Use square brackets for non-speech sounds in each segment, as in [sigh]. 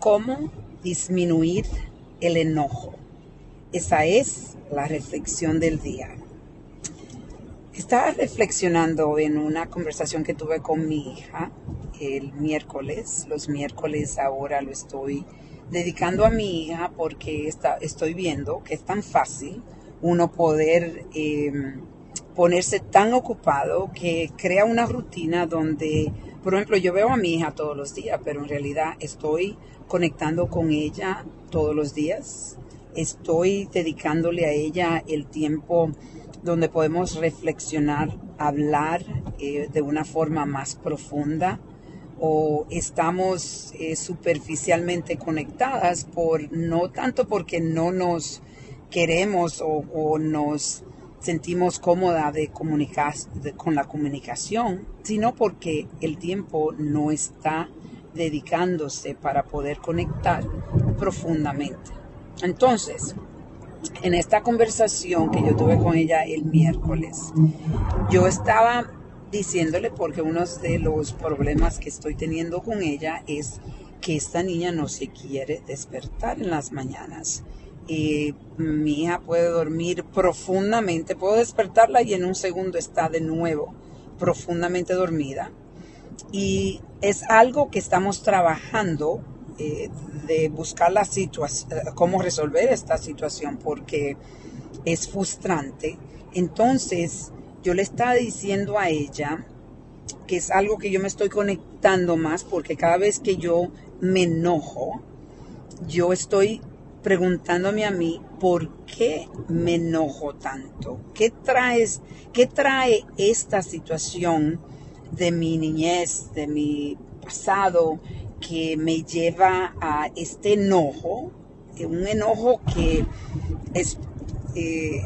cómo disminuir el enojo. Esa es la reflexión del día. Estaba reflexionando en una conversación que tuve con mi hija el miércoles. Los miércoles ahora lo estoy dedicando a mi hija porque está, estoy viendo que es tan fácil uno poder em, ponerse tan ocupado que crea una rutina donde, por ejemplo, yo veo a mi hija todos los días, pero en realidad estoy conectando con ella todos los días. Estoy dedicándole a ella el tiempo donde podemos reflexionar, hablar eh, de una forma más profunda o estamos eh, superficialmente conectadas por no tanto porque no nos queremos o, nos sentimos cómoda de comunicar con la comunicación, sino porque el tiempo no está dedicándose para poder conectar profundamente. Entonces, en esta conversación que yo tuve con ella el miércoles, yo estaba diciéndole porque uno de los problemas que estoy teniendo con ella es que esta niña no se quiere despertar en las mañanas. y mi hija puede dormir profundamente, puedo despertarla y en un segundo está de nuevo profundamente dormida. Y es algo que estamos trabajando eh, de buscar la situación, cómo resolver esta situación, porque es frustrante. Entonces, yo le estaba diciendo a ella que es algo que yo me estoy conectando más, porque cada vez que yo me enojo, yo estoy preguntándome a mí por qué me enojo tanto. ¿Qué, qué trae esta situación de mi niñez, de mi pasado, que me lleva a este enojo, eh, un enojo que es eh,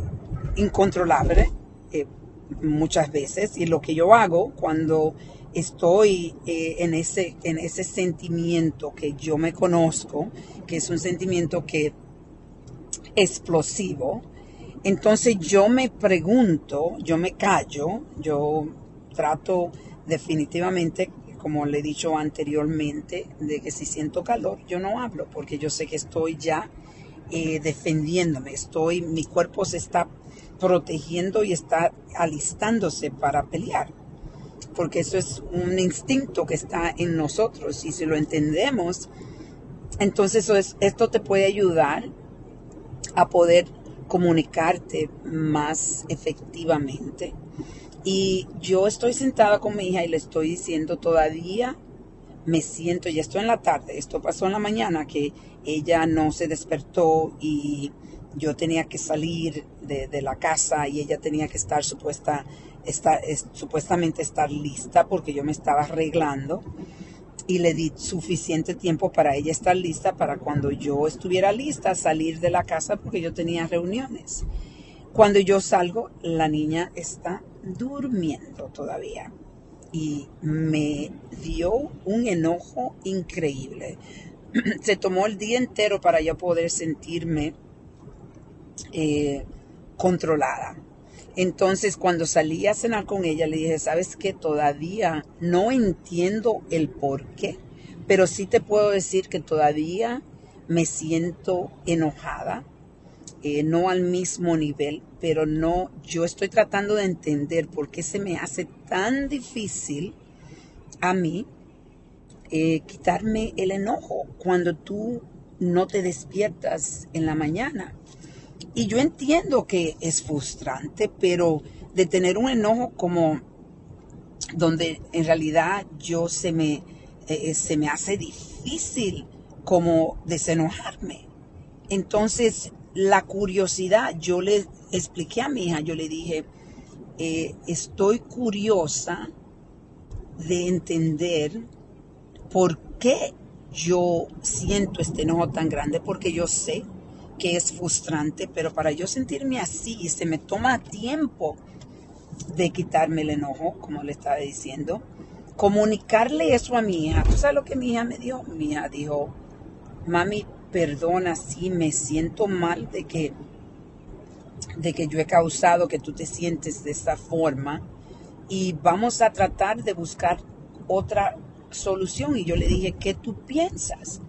incontrolable eh, muchas veces. Y lo que yo hago cuando estoy en, ese, en ese sentimiento que yo me conozco, que es un sentimiento que explosivo, entonces yo me pregunto, yo me callo, yo trato definitivamente como le he dicho anteriormente, de que si siento calor, yo no hablo, porque yo sé que estoy ya eh, defendiéndome, estoy, mi cuerpo se está protegiendo y está alistándose para pelear, porque eso es un instinto que está en nosotros y si lo entendemos, entonces esto te puede ayudar a poder comunicarte más efectivamente y yo estoy sentada con mi hija y le estoy diciendo todavía me siento, ya estoy en la tarde, esto pasó en la mañana que ella no se despertó y yo tenía que salir de, la casa y ella tenía que estar supuesta, supuestamente estar lista porque yo me estaba arreglando y le di suficiente tiempo para ella estar lista para cuando yo estuviera lista salir de la casa porque yo tenía reuniones. Cuando yo salgo, la niña está durmiendo todavía y me dio un enojo increíble. [clears throat] Se tomó el día entero para yo poder sentirme eh, controlada. Entonces, cuando salí a cenar con ella, le dije, ¿sabes qué? Todavía no entiendo el por qué, pero sí te puedo decir que todavía me siento enojada eh, no al mismo nivel, pero no, yo estoy tratando de entender por qué se me hace tan difícil a mí eh, quitarme el enojo cuando tú no te despiertas en la mañana. Y yo entiendo que es frustrante, pero de tener un enojo como donde en realidad yo se me, eh, se me hace difícil como desenojarme. Entonces la curiosidad, yo le expliqué a mi hija, yo le dije, eh, estoy curiosa de entender por qué yo siento este enojo tan grande, porque yo sé que es frustrante, pero para yo sentirme así, se me toma tiempo de quitarme el enojo, como le estaba diciendo, comunicarle eso a mi hija. ¿Tú sabes lo que mi hija me dio? Mi hija dijo, mami, perdona si me siento mal de que, de que yo he causado que tú te sientes de esta forma y vamos a tratar de buscar otra solución. Y yo le dije, ¿qué tú piensas?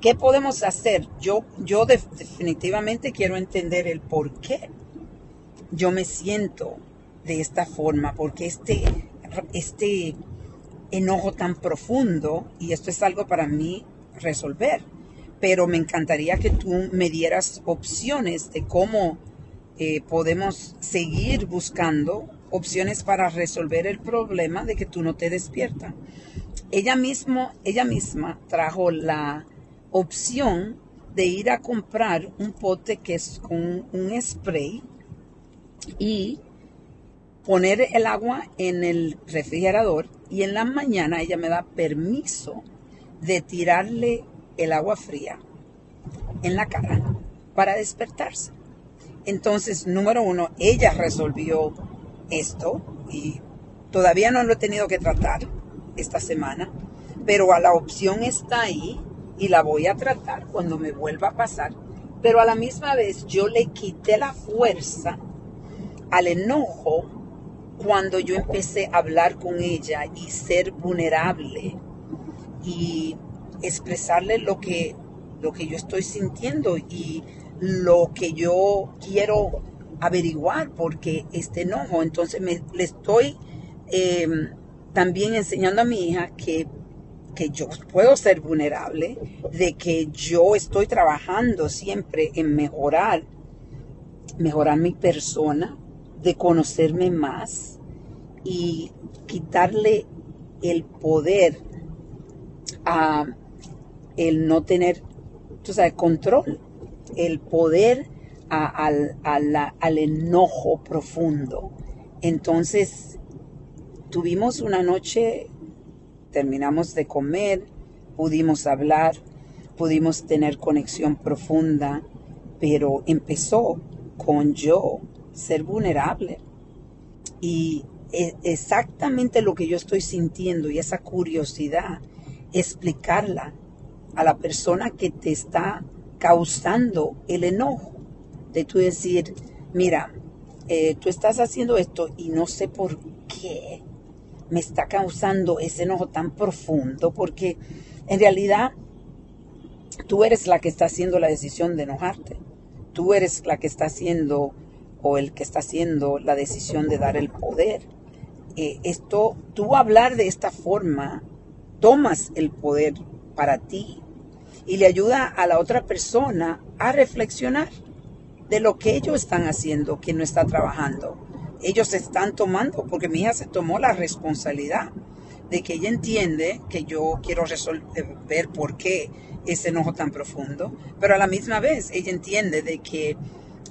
¿qué podemos hacer? Yo, yo definitivamente quiero entender el por qué yo me siento de esta forma, porque este, este enojo tan profundo, y esto es algo para mí resolver, pero me encantaría que tú me dieras opciones de cómo eh, podemos seguir buscando opciones para resolver el problema de que tú no te despiertas. Ella, mismo, ella misma trajo la opción de ir a comprar un pote que es con un spray y poner el agua en el refrigerador y en la mañana ella me da permiso de tirarle el agua fría en la cara para despertarse. Entonces, número uno, ella resolvió esto y todavía no lo he tenido que tratar esta semana, pero a la opción está ahí y la voy a tratar cuando me vuelva a pasar. Pero a la misma vez yo le quité la fuerza al enojo cuando yo empecé a hablar con ella y ser vulnerable y expresarle lo que, lo que yo estoy sintiendo y lo que yo quiero averiguar porque este enojo. Entonces me, le estoy em, también enseñando a mi hija que, que yo puedo ser vulnerable, de que yo estoy trabajando siempre en mejorar, mejorar mi persona, de conocerme más y quitarle el poder a el no tener, tú sabes, control, el poder al, enojo profundo. Entonces, tuvimos una noche, terminamos de comer, pudimos hablar, pudimos tener conexión profunda, pero empezó con yo ser vulnerable. Y e, exactamente lo que yo estoy sintiendo y esa curiosidad, explicarla a la persona que te está causando el enojo. De tú decir, mira, eh, tú estás haciendo esto y no sé por qué me está causando ese enojo tan profundo, porque en realidad tú eres la que está haciendo la decisión de enojarte. Tú eres la que está haciendo o el que está haciendo la decisión de dar el poder. Eh, esto, tú hablar de esta forma, tomas el poder para ti y le ayuda a la otra persona a reflexionar de lo que ellos están haciendo, que no está trabajando. Ellos están tomando, porque mi hija se tomó la responsabilidad de que ella entiende que yo quiero resolver por qué ese enojo tan profundo, pero a la misma vez ella entiende de que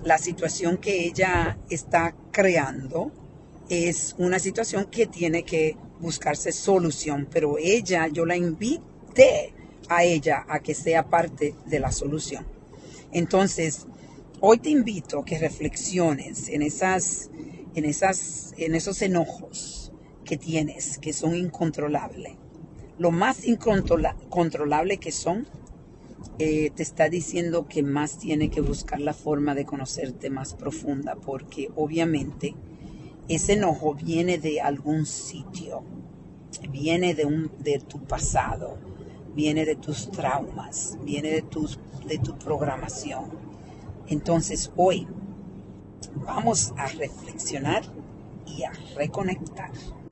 la situación que ella está creando es una situación que tiene que buscarse solución, pero ella, yo la invité a ella a que sea parte de la solución. Entonces, hoy te invito a que reflexiones en esas, en esas, en esos enojos que tienes, que son incontrolables. Lo más incontrolable que son eh, te está diciendo que más tiene que buscar la forma de conocerte más profunda, porque obviamente ese enojo viene de algún sitio, viene de, un, de tu pasado, viene de tus traumas, viene de, tus, de tu programación. Entonces hoy vamos a reflexionar y a reconectar.